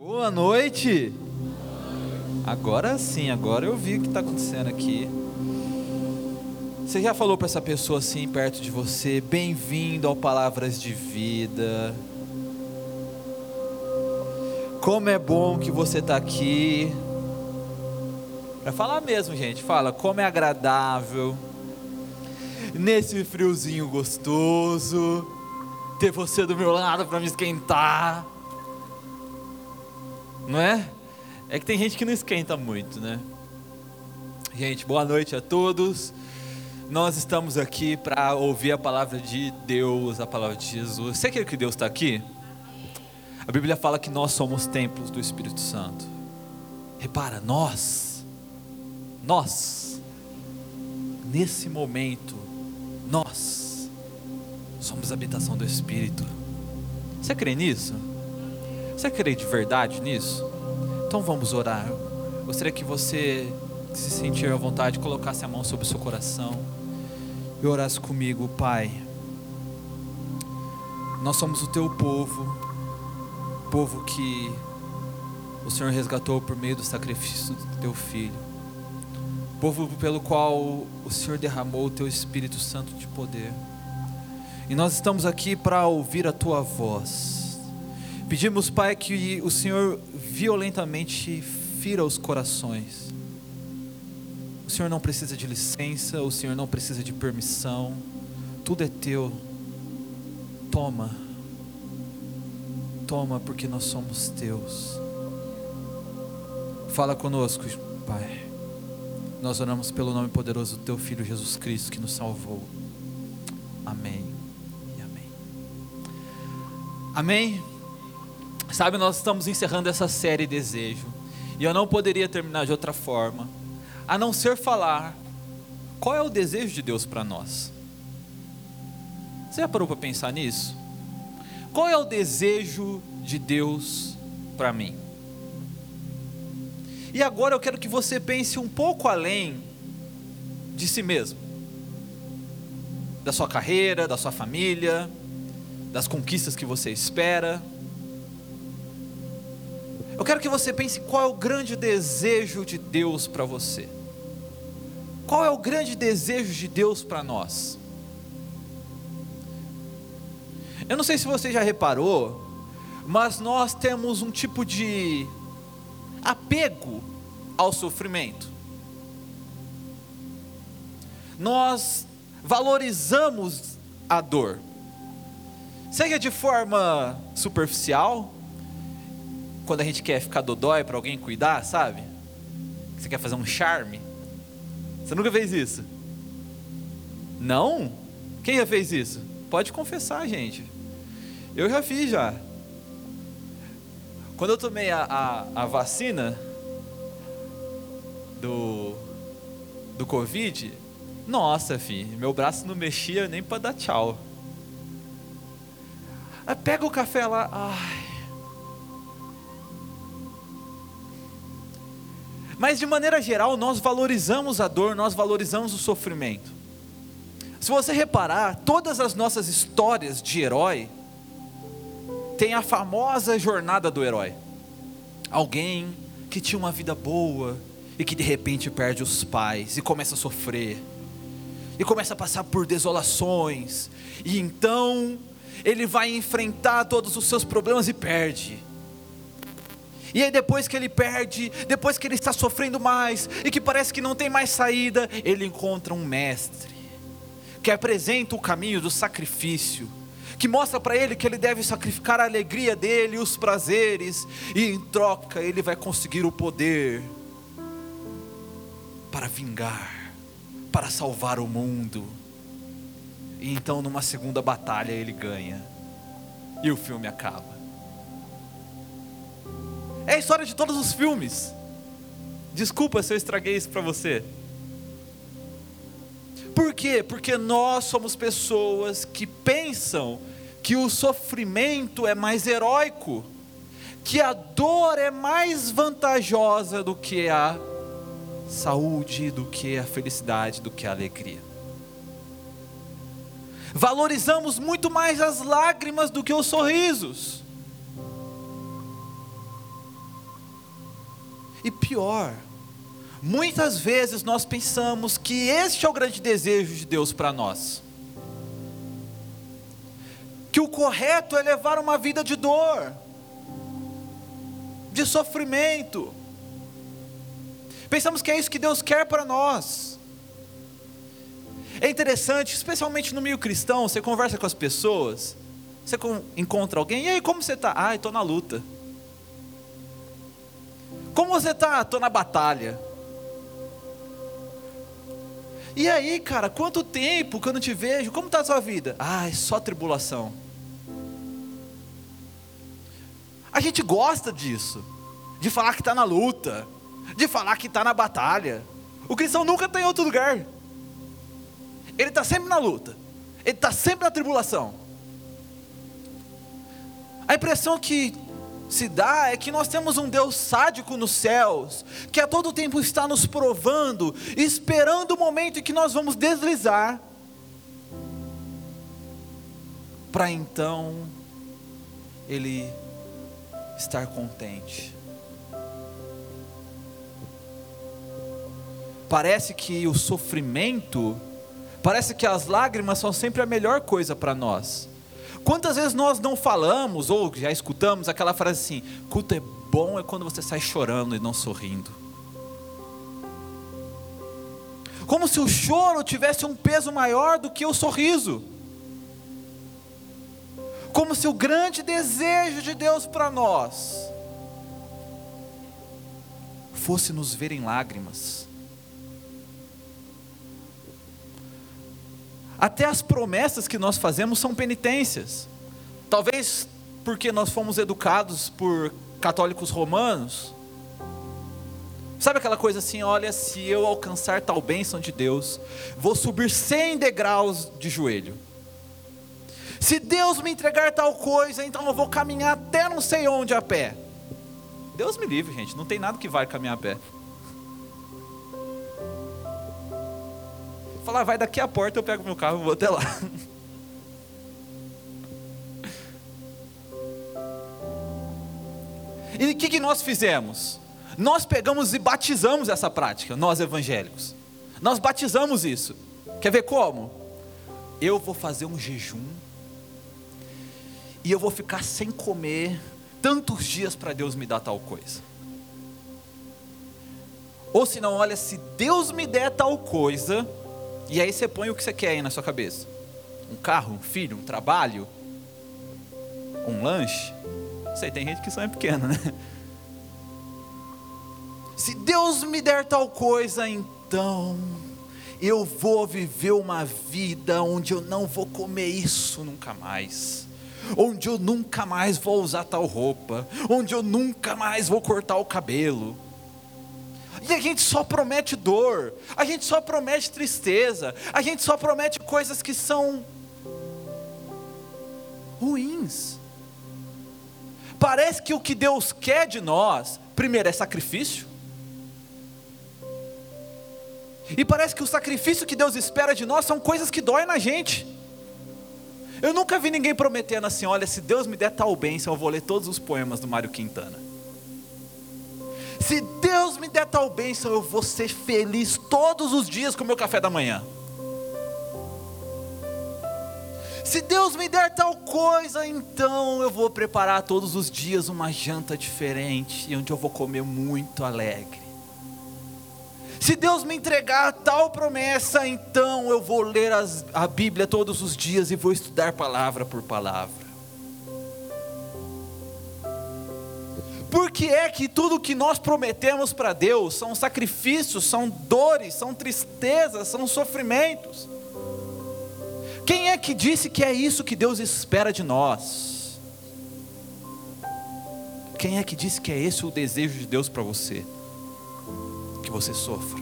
Boa noite. Agora sim, agora eu vi o que está acontecendo aqui. Você já falou para essa pessoa assim perto de você, bem-vindo ao Palavras de Vida. Como é bom que você está aqui. Para falar mesmo, gente, fala como é agradável nesse friozinho gostoso ter você do meu lado para me esquentar. Não é? É que tem gente que não esquenta muito, né? Gente, boa noite a todos. Nós estamos aqui para ouvir a palavra de Deus, a palavra de Jesus. Você quer que Deus está aqui? A Bíblia fala que nós somos templos do Espírito Santo. Repara, nós, nós, nesse momento, nós somos a habitação do Espírito. Você crê nisso? Você crê de verdade nisso? Então vamos orar. Gostaria que você, se sentir à vontade, colocasse a mão sobre o seu coração e orasse comigo, Pai. Nós somos o teu povo, povo que o Senhor resgatou por meio do sacrifício do teu filho, povo pelo qual o Senhor derramou o teu Espírito Santo de poder. E nós estamos aqui para ouvir a tua voz. Pedimos, Pai, que o Senhor violentamente fira os corações. O Senhor não precisa de licença, o Senhor não precisa de permissão, tudo é teu. Toma, toma, porque nós somos teus. Fala conosco, Pai. Nós oramos pelo nome poderoso do Teu Filho Jesus Cristo que nos salvou. Amém e amém. Amém. Sabe, nós estamos encerrando essa série Desejo. E eu não poderia terminar de outra forma, a não ser falar qual é o desejo de Deus para nós. Você já parou para pensar nisso? Qual é o desejo de Deus para mim? E agora eu quero que você pense um pouco além de si mesmo, da sua carreira, da sua família, das conquistas que você espera eu quero que você pense qual é o grande desejo de Deus para você. Qual é o grande desejo de Deus para nós? Eu não sei se você já reparou, mas nós temos um tipo de apego ao sofrimento. Nós valorizamos a dor, seja de forma superficial, quando a gente quer ficar dodói para alguém cuidar, sabe? Você quer fazer um charme. Você nunca fez isso? Não? Quem já fez isso? Pode confessar, gente. Eu já fiz já. Quando eu tomei a, a, a vacina do, do Covid, nossa, filho, meu braço não mexia nem para dar tchau. Aí pega o café lá, ai, Mas de maneira geral, nós valorizamos a dor, nós valorizamos o sofrimento. Se você reparar, todas as nossas histórias de herói têm a famosa jornada do herói. Alguém que tinha uma vida boa e que de repente perde os pais e começa a sofrer. E começa a passar por desolações, e então ele vai enfrentar todos os seus problemas e perde e aí depois que ele perde, depois que ele está sofrendo mais e que parece que não tem mais saída, ele encontra um mestre que apresenta o caminho do sacrifício, que mostra para ele que ele deve sacrificar a alegria dele, os prazeres, e em troca ele vai conseguir o poder para vingar, para salvar o mundo. E então numa segunda batalha ele ganha. E o filme acaba. É a história de todos os filmes. Desculpa se eu estraguei isso para você. Por quê? Porque nós somos pessoas que pensam que o sofrimento é mais heróico, que a dor é mais vantajosa do que a saúde, do que a felicidade, do que a alegria. Valorizamos muito mais as lágrimas do que os sorrisos. E pior, muitas vezes nós pensamos que este é o grande desejo de Deus para nós. Que o correto é levar uma vida de dor, de sofrimento. Pensamos que é isso que Deus quer para nós. É interessante, especialmente no meio cristão, você conversa com as pessoas, você encontra alguém, e aí como você está? Ah, estou na luta. Como você está? Estou na batalha. E aí, cara, quanto tempo que eu não te vejo? Como está a sua vida? Ah, é só tribulação. A gente gosta disso, de falar que está na luta, de falar que está na batalha. O cristão nunca está em outro lugar. Ele está sempre na luta. Ele está sempre na tribulação. A impressão que se dá é que nós temos um Deus sádico nos céus, que a todo tempo está nos provando, esperando o momento em que nós vamos deslizar, para então Ele estar contente. Parece que o sofrimento Parece que as lágrimas são sempre a melhor coisa para nós. Quantas vezes nós não falamos ou já escutamos aquela frase assim: culto é bom é quando você sai chorando e não sorrindo. Como se o choro tivesse um peso maior do que o sorriso. Como se o grande desejo de Deus para nós fosse nos ver em lágrimas. Até as promessas que nós fazemos são penitências. Talvez porque nós fomos educados por católicos romanos. Sabe aquela coisa assim, olha, se eu alcançar tal bênção de Deus, vou subir 100 degraus de joelho. Se Deus me entregar tal coisa, então eu vou caminhar até não sei onde a pé. Deus me livre, gente, não tem nada que vai caminhar a pé. Falar, vai daqui a porta, eu pego meu carro e vou até lá. E o que, que nós fizemos? Nós pegamos e batizamos essa prática, nós evangélicos. Nós batizamos isso. Quer ver como? Eu vou fazer um jejum e eu vou ficar sem comer tantos dias para Deus me dar tal coisa. Ou se não, olha, se Deus me der tal coisa, e aí você põe o que você quer aí na sua cabeça: um carro, um filho, um trabalho, um lanche. Sei, tem gente que sonha pequeno, né? Se Deus me der tal coisa, então eu vou viver uma vida onde eu não vou comer isso nunca mais. Onde eu nunca mais vou usar tal roupa, onde eu nunca mais vou cortar o cabelo e a gente só promete dor, a gente só promete tristeza, a gente só promete coisas que são ruins. Parece que o que Deus quer de nós, primeiro é sacrifício. E parece que o sacrifício que Deus espera de nós são coisas que doem na gente. Eu nunca vi ninguém prometendo assim: olha, se Deus me der tal bênção, eu vou ler todos os poemas do Mário Quintana. Se Deus me der tal bênção, eu vou ser feliz todos os dias com o meu café da manhã. Se Deus me der tal coisa, então eu vou preparar todos os dias uma janta diferente, onde eu vou comer muito alegre. Se Deus me entregar tal promessa, então eu vou ler as, a Bíblia todos os dias e vou estudar palavra por palavra. Que é que tudo que nós prometemos para Deus são sacrifícios, são dores, são tristezas, são sofrimentos? Quem é que disse que é isso que Deus espera de nós? Quem é que disse que é esse o desejo de Deus para você? Que você sofra.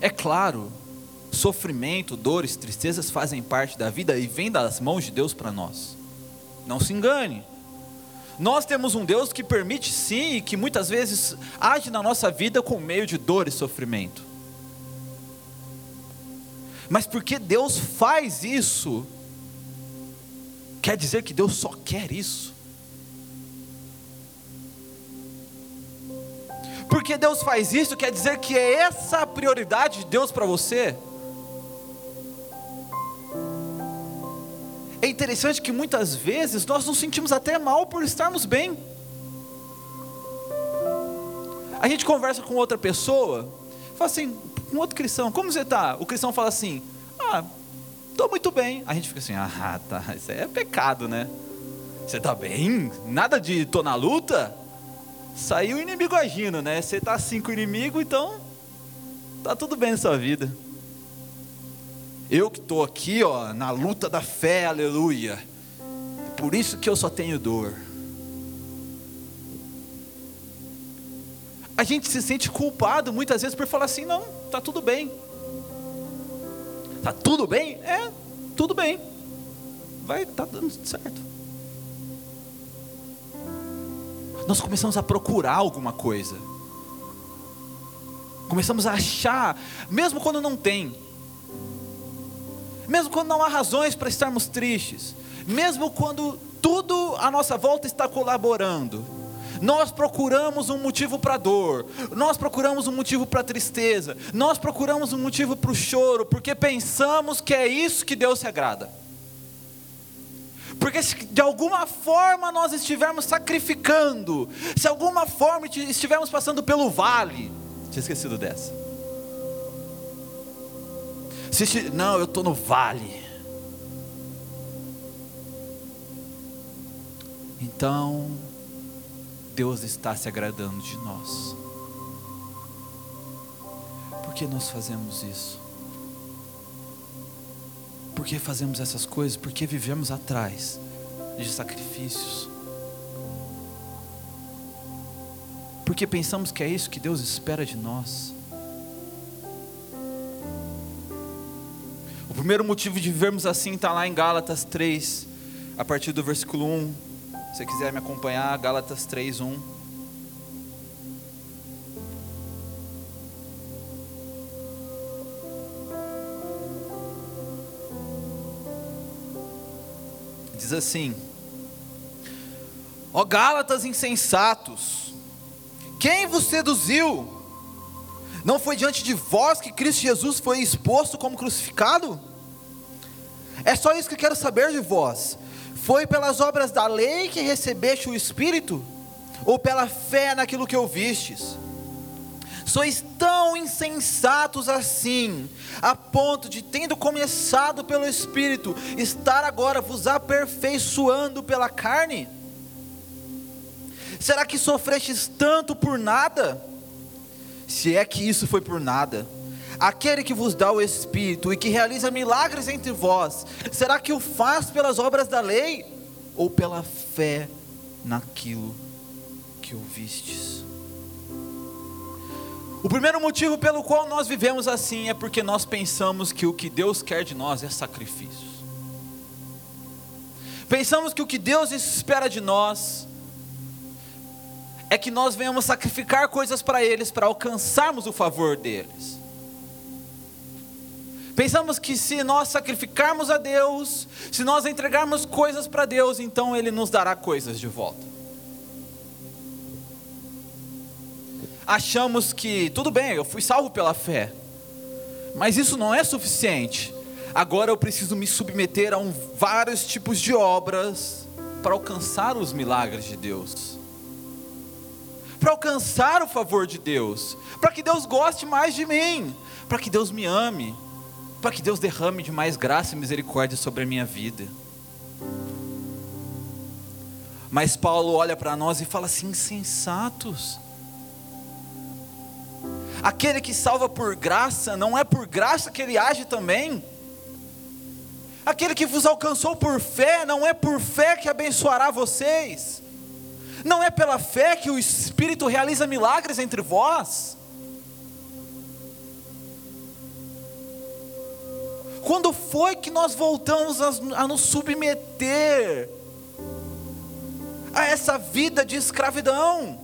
É claro, sofrimento, dores, tristezas fazem parte da vida e vêm das mãos de Deus para nós. Não se engane. Nós temos um Deus que permite sim e que muitas vezes age na nossa vida com meio de dor e sofrimento. Mas porque Deus faz isso, quer dizer que Deus só quer isso. Porque Deus faz isso, quer dizer que é essa a prioridade de Deus para você. É interessante que muitas vezes nós nos sentimos até mal por estarmos bem. A gente conversa com outra pessoa, fala assim, um outro cristão, como você está? O cristão fala assim, ah, estou muito bem. A gente fica assim, ah, tá, isso é pecado, né? Você está bem? Nada de tô na luta? Saiu o inimigo agindo, né? Você está assim com o inimigo, então tá tudo bem na sua vida. Eu que estou aqui, ó, na luta da fé, aleluia. Por isso que eu só tenho dor. A gente se sente culpado muitas vezes por falar assim: não, tá tudo bem. Tá tudo bem? É, tudo bem. Vai, tá dando certo. Nós começamos a procurar alguma coisa. Começamos a achar, mesmo quando não tem. Mesmo quando não há razões para estarmos tristes. Mesmo quando tudo à nossa volta está colaborando. Nós procuramos um motivo para dor, nós procuramos um motivo para tristeza, nós procuramos um motivo para o choro, porque pensamos que é isso que Deus se agrada. Porque se de alguma forma nós estivermos sacrificando, se de alguma forma estivermos passando pelo vale, tinha esquecido dessa. Se, não, eu estou no vale. Então, Deus está se agradando de nós. Por que nós fazemos isso? Por que fazemos essas coisas? Porque vivemos atrás de sacrifícios. Porque pensamos que é isso que Deus espera de nós. O primeiro motivo de vivermos assim está lá em Gálatas 3, a partir do versículo 1. Se você quiser me acompanhar, Gálatas 3, 1. Diz assim: Ó Gálatas insensatos, quem vos seduziu? Não foi diante de vós que Cristo Jesus foi exposto como crucificado? É só isso que quero saber de vós. Foi pelas obras da lei que recebeste o Espírito? Ou pela fé naquilo que ouvistes? Sois tão insensatos assim, a ponto de, tendo começado pelo Espírito, estar agora vos aperfeiçoando pela carne? Será que sofrestes tanto por nada? Se é que isso foi por nada, aquele que vos dá o Espírito e que realiza milagres entre vós, será que o faz pelas obras da lei ou pela fé naquilo que ouvistes? O primeiro motivo pelo qual nós vivemos assim é porque nós pensamos que o que Deus quer de nós é sacrifícios. Pensamos que o que Deus espera de nós é que nós venhamos sacrificar coisas para eles para alcançarmos o favor deles. Pensamos que se nós sacrificarmos a Deus, se nós entregarmos coisas para Deus, então Ele nos dará coisas de volta. Achamos que, tudo bem, eu fui salvo pela fé, mas isso não é suficiente. Agora eu preciso me submeter a um, vários tipos de obras para alcançar os milagres de Deus, para alcançar o favor de Deus, para que Deus goste mais de mim, para que Deus me ame para que Deus derrame de mais graça e misericórdia sobre a minha vida. Mas Paulo olha para nós e fala assim: insensatos. Aquele que salva por graça, não é por graça que ele age também. Aquele que vos alcançou por fé, não é por fé que abençoará vocês. Não é pela fé que o Espírito realiza milagres entre vós. Quando foi que nós voltamos a, nos submeter a essa vida de escravidão?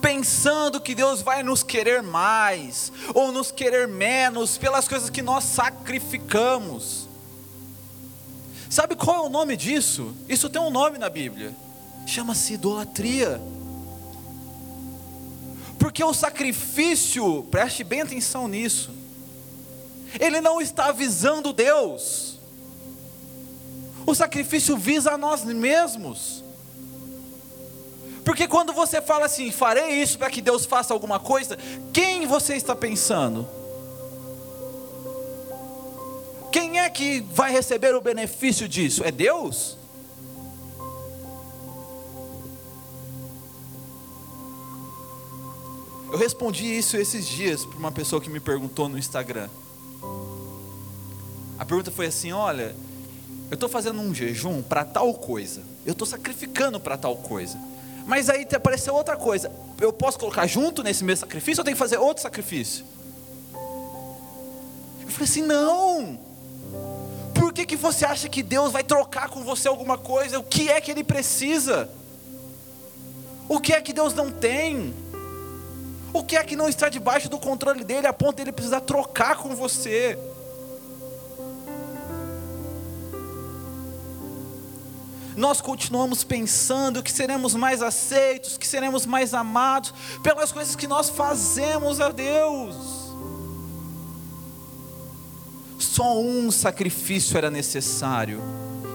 Pensando que Deus vai nos querer mais, ou nos querer menos, pelas coisas que nós sacrificamos. Sabe qual é o nome disso? Isso tem um nome na Bíblia. chama-se idolatria. Porque o sacrifício, preste bem atenção nisso, ele não está visando Deus, o sacrifício visa a nós mesmos. Porque quando você fala assim, farei isso para que Deus faça alguma coisa, quem você está pensando? Que vai receber o benefício disso? É Deus? Eu respondi isso esses dias para uma pessoa que me perguntou no Instagram. A pergunta foi assim: olha, eu estou fazendo um jejum para tal coisa, eu estou sacrificando para tal coisa, mas aí apareceu outra coisa, eu posso colocar junto nesse mesmo sacrifício ou tenho que fazer outro sacrifício? Eu falei assim: não, por que, que você acha que Deus vai trocar com você alguma coisa? O que é que Ele precisa? O que é que Deus não tem? O que é que não está debaixo do controle dele a ponto de ele precisar trocar com você? Nós continuamos pensando que seremos mais aceitos, que seremos mais amados pelas coisas que nós fazemos a Deus. Só um sacrifício era necessário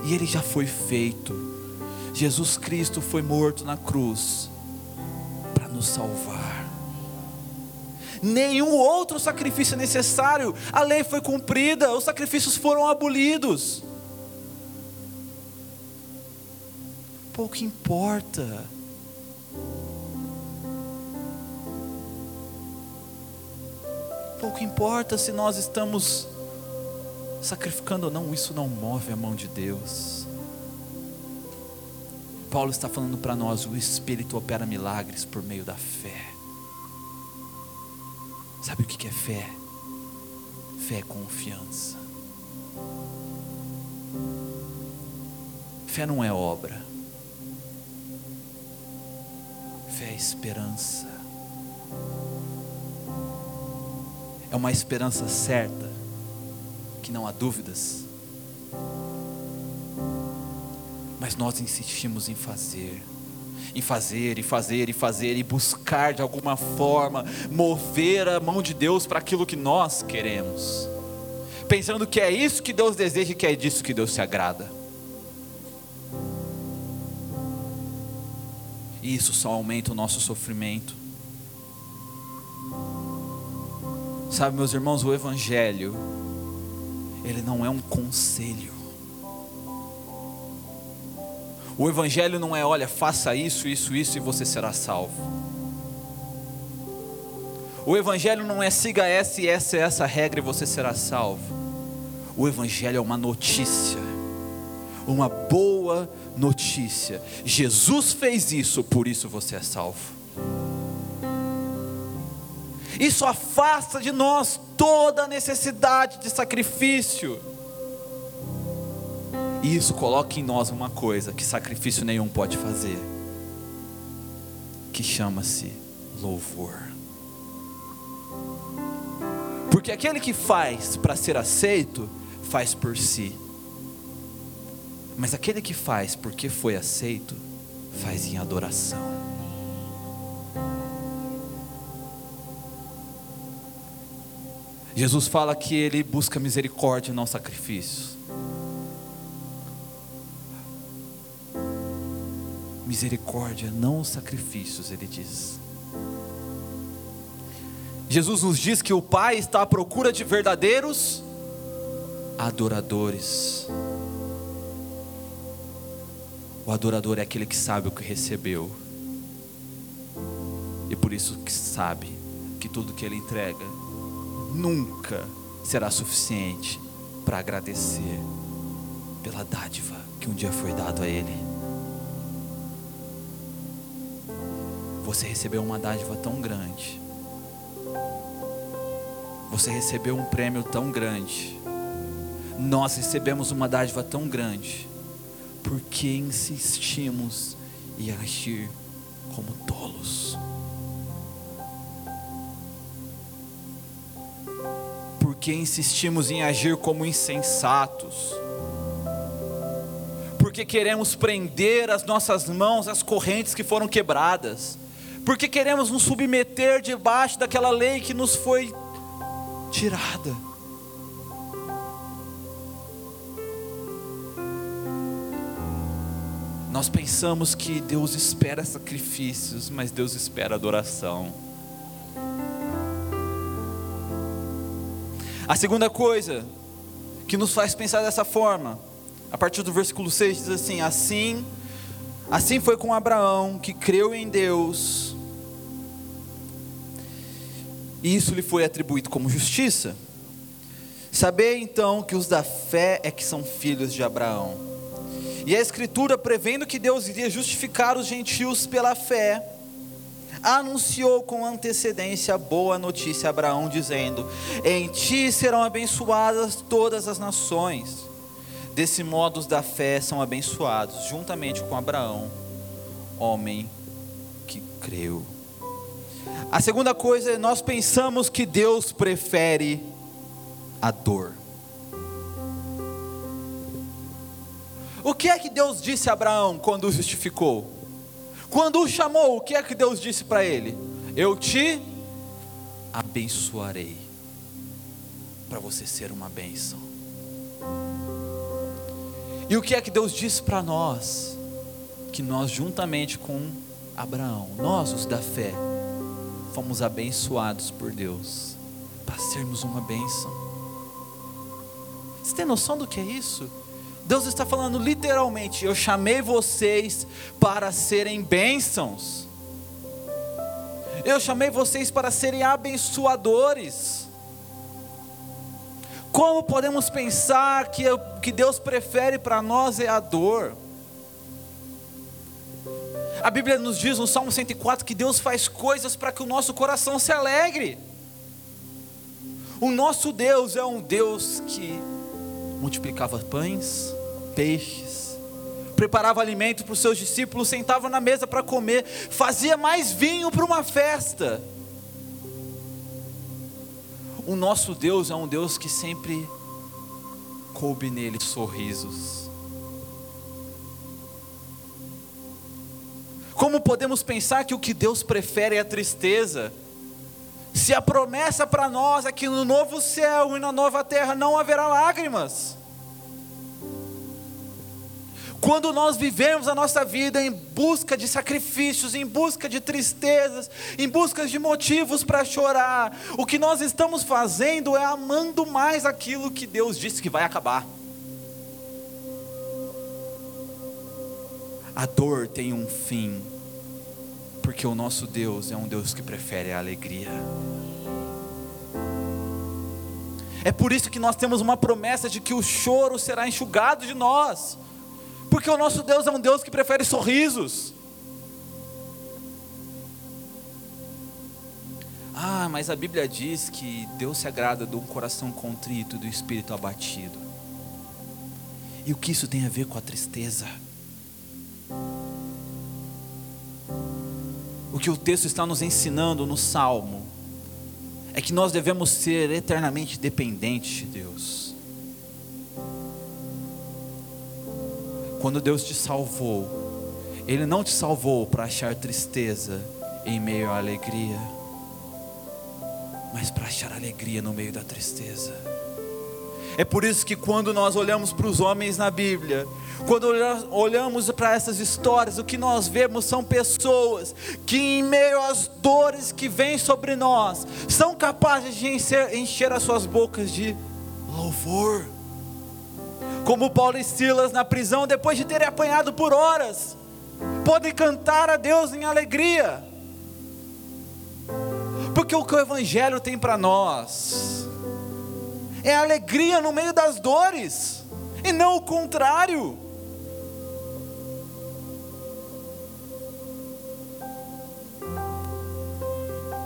e ele já foi feito. Jesus Cristo foi morto na cruz para nos salvar nenhum outro sacrifício é necessário. A lei foi cumprida, os sacrifícios foram abolidos. Pouco importa. Pouco importa se nós estamos sacrificando ou não, isso não move a mão de Deus. Paulo está falando para nós: o Espírito opera milagres por meio da fé. Sabe o que é fé? Fé é confiança. Fé não é obra. Fé é esperança. É uma esperança certa, que não há dúvidas. Mas nós insistimos em fazer em fazer, e fazer, e fazer, e buscar de alguma forma mover a mão de Deus para aquilo que nós queremos, pensando que é isso que Deus deseja e que é disso que Deus se agrada. E isso só aumenta o nosso sofrimento. Sabe, meus irmãos, o Evangelho, ele não é um conselho. O Evangelho não é, olha, faça isso, isso, isso e você será salvo. O Evangelho não é siga essa e essa, essa regra e você será salvo. O Evangelho é uma notícia, uma boa notícia. Jesus fez isso, por isso você é salvo. Isso afasta de nós toda a necessidade de sacrifício. E isso coloca em nós uma coisa que sacrifício nenhum pode fazer, que chama-se louvor. Porque aquele que faz para ser aceito, faz por si. Mas aquele que faz porque foi aceito, faz em adoração. Jesus fala que ele busca misericórdia e não sacrifícios. misericórdia, não sacrifícios, ele diz. Jesus nos diz que o Pai está à procura de verdadeiros adoradores. O adorador é aquele que sabe o que recebeu, e por isso que sabe que tudo que ele entrega nunca será suficiente para agradecer pela dádiva que um dia foi dado a ele. Você recebeu uma dádiva tão grande. Você recebeu um prêmio tão grande. Nós recebemos uma dádiva tão grande. Porque insistimos em agir como tolos. Porque insistimos em agir como insensatos porque queremos prender as nossas mãos às correntes que foram quebradas, porque queremos nos submeter debaixo daquela lei que nos foi tirada. Nós pensamos que Deus espera sacrifícios, mas Deus espera adoração. A segunda coisa que nos faz pensar dessa forma, a partir do versículo 6 diz assim: Assim, assim foi com Abraão, que creu em Deus, e isso lhe foi atribuído como justiça. Sabei então que os da fé é que são filhos de Abraão. E a Escritura, prevendo que Deus iria justificar os gentios pela fé, anunciou com antecedência a boa notícia a Abraão, dizendo: Em ti serão abençoadas todas as nações. Desse modo, os da fé são abençoados, juntamente com Abraão, homem que creu. A segunda coisa é nós pensamos que Deus prefere a dor. O que é que Deus disse a Abraão quando o justificou? Quando o chamou, o que é que Deus disse para ele? Eu te abençoarei, para você ser uma bênção. E o que é que Deus disse para nós? Que nós, juntamente com Abraão, nós, os da fé, fomos abençoados por Deus, para sermos uma bênção. Você tem noção do que é isso? Deus está falando literalmente: eu chamei vocês para serem bênçãos. Eu chamei vocês para serem abençoadores. Como podemos pensar que o que Deus prefere para nós é a dor? A Bíblia nos diz no Salmo 104 que Deus faz coisas para que o nosso coração se alegre. O nosso Deus é um Deus que multiplicava pães, peixes, preparava alimento para os seus discípulos, sentava na mesa para comer, fazia mais vinho para uma festa. O nosso Deus é um Deus que sempre coube nele sorrisos. Como podemos pensar que o que Deus prefere é a tristeza? Se a promessa para nós é que no novo céu e na nova terra não haverá lágrimas. Quando nós vivemos a nossa vida em busca de sacrifícios, em busca de tristezas, em busca de motivos para chorar, o que nós estamos fazendo é amando mais aquilo que Deus disse que vai acabar. A dor tem um fim, porque o nosso Deus é um Deus que prefere a alegria. É por isso que nós temos uma promessa de que o choro será enxugado de nós. Porque o nosso Deus é um Deus que prefere sorrisos. Ah, mas a Bíblia diz que Deus se agrada um coração contrito, do espírito abatido. E o que isso tem a ver com a tristeza? O que o texto está nos ensinando no Salmo é que nós devemos ser eternamente dependentes de Deus. Quando Deus te salvou, Ele não te salvou para achar tristeza em meio à alegria, mas para achar alegria no meio da tristeza. É por isso que quando nós olhamos para os homens na Bíblia, quando olhamos para essas histórias, o que nós vemos são pessoas que, em meio às dores que vêm sobre nós, são capazes de encher, as suas bocas de louvor. Como Paulo e Silas na prisão, depois de terem apanhado por horas, podem cantar a Deus em alegria, porque o que o Evangelho tem para nós é alegria no meio das dores, e não o contrário.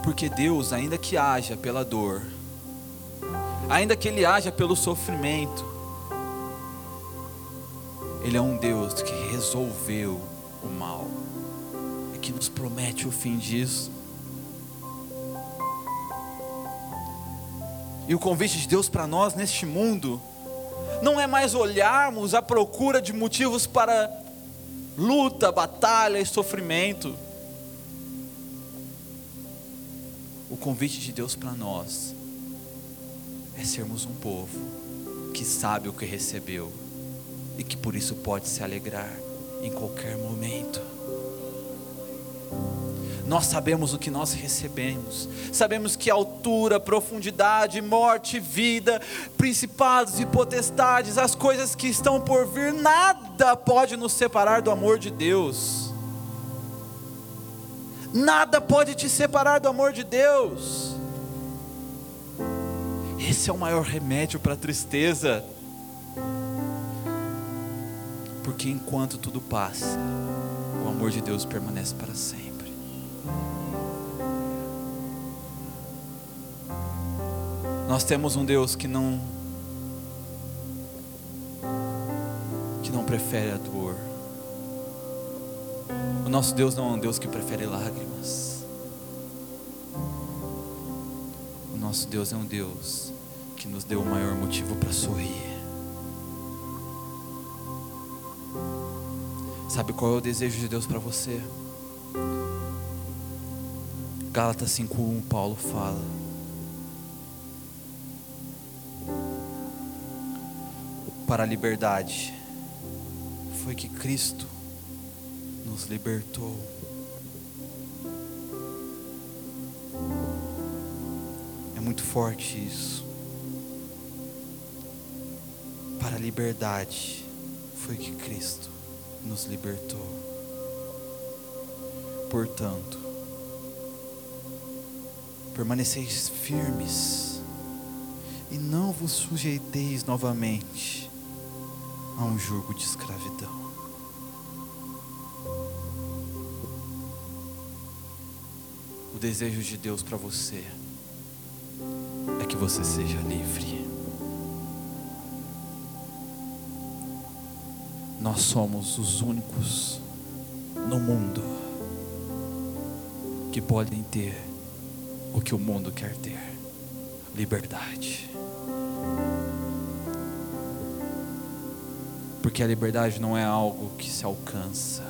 Porque Deus, ainda que haja pela dor, ainda que Ele haja pelo sofrimento, ele é um Deus que resolveu o mal e que nos promete o fim disso. E o convite de Deus para nós neste mundo não é mais olharmos à procura de motivos para luta, batalha e sofrimento. O convite de Deus para nós é sermos um povo que sabe o que recebeu e que por isso pode se alegrar em qualquer momento. Nós sabemos o que nós recebemos, sabemos que altura, profundidade, morte, vida, principados e potestades, as coisas que estão por vir, nada pode nos separar do amor de Deus. Nada pode te separar do amor de Deus. Esse é o maior remédio para a tristeza. Porque enquanto tudo passa, o amor de Deus permanece para sempre. Nós temos um Deus que não que não prefere a dor. O nosso Deus não é um Deus que prefere lágrimas. O nosso Deus é um Deus que nos deu o maior motivo para sorrir. Sabe qual é o desejo de Deus para você? Gálatas 5:1 Paulo fala: Para a liberdade foi que Cristo nos libertou. É muito forte isso. Para a liberdade foi que Cristo nos libertou. Portanto, permaneceis firmes e não vos sujeiteis novamente a um jugo de escravidão. O desejo de Deus para você é que você seja livre. Nós somos os únicos no mundo que podem ter o que o mundo quer ter: liberdade. Porque a liberdade não é algo que se alcança,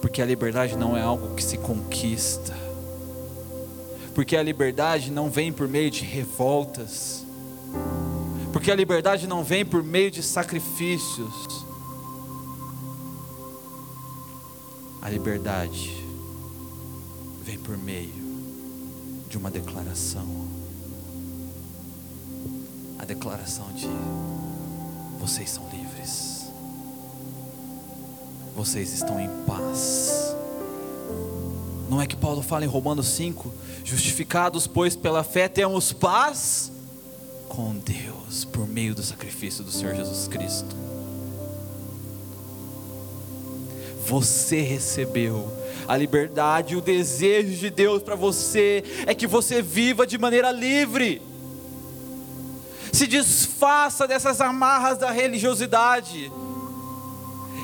porque a liberdade não é algo que se conquista, porque a liberdade não vem por meio de revoltas, porque a liberdade não vem por meio de sacrifícios, a liberdade vem por meio de uma declaração a declaração de vocês são livres, vocês estão em paz. Não é que Paulo fala em Romanos 5: justificados, pois pela fé temos paz com Deus por meio do sacrifício do Senhor Jesus Cristo. Você recebeu a liberdade, o desejo de Deus para você é que você viva de maneira livre. Se desfaça dessas amarras da religiosidade.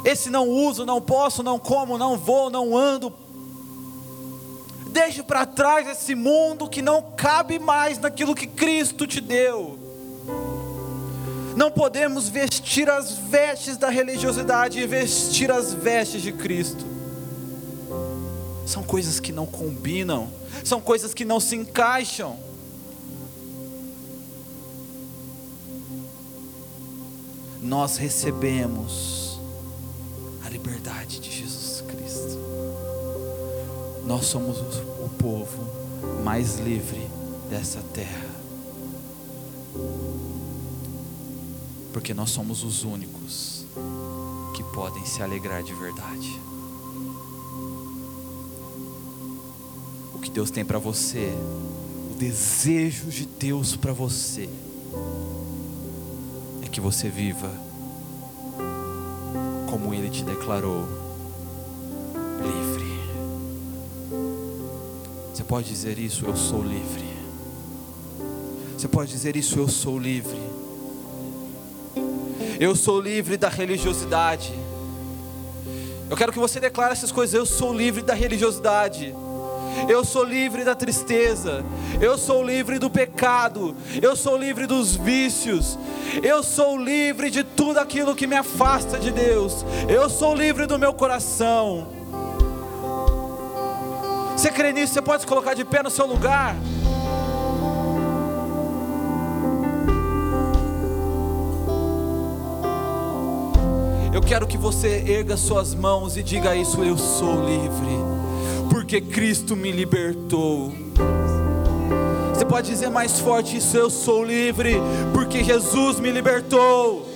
Esse não uso, não posso, não como, não vou, não ando. Deixe para trás esse mundo que não cabe mais naquilo que Cristo te deu. Não podemos vestir as vestes da religiosidade e vestir as vestes de Cristo. São coisas que não combinam, são coisas que não se encaixam. Nós recebemos a liberdade de Jesus Cristo. Nós somos o povo mais livre dessa terra. Porque nós somos os únicos que podem se alegrar de verdade. O que Deus tem para você, o desejo de Deus para você, é que você viva como Ele te declarou, livre. Você pode dizer isso, eu sou livre. Você pode dizer isso, eu sou livre. Eu sou livre da religiosidade. Eu quero que você declare essas coisas, eu sou livre da religiosidade. Eu sou livre da tristeza, eu sou livre do pecado, eu sou livre dos vícios, eu sou livre de tudo aquilo que me afasta de Deus, eu sou livre do meu coração. Você crê nisso? Você pode se colocar de pé no seu lugar? Eu quero que você erga suas mãos e diga isso: Eu sou livre, porque Cristo me libertou. Você pode dizer mais forte isso: Eu sou livre, porque Jesus me libertou.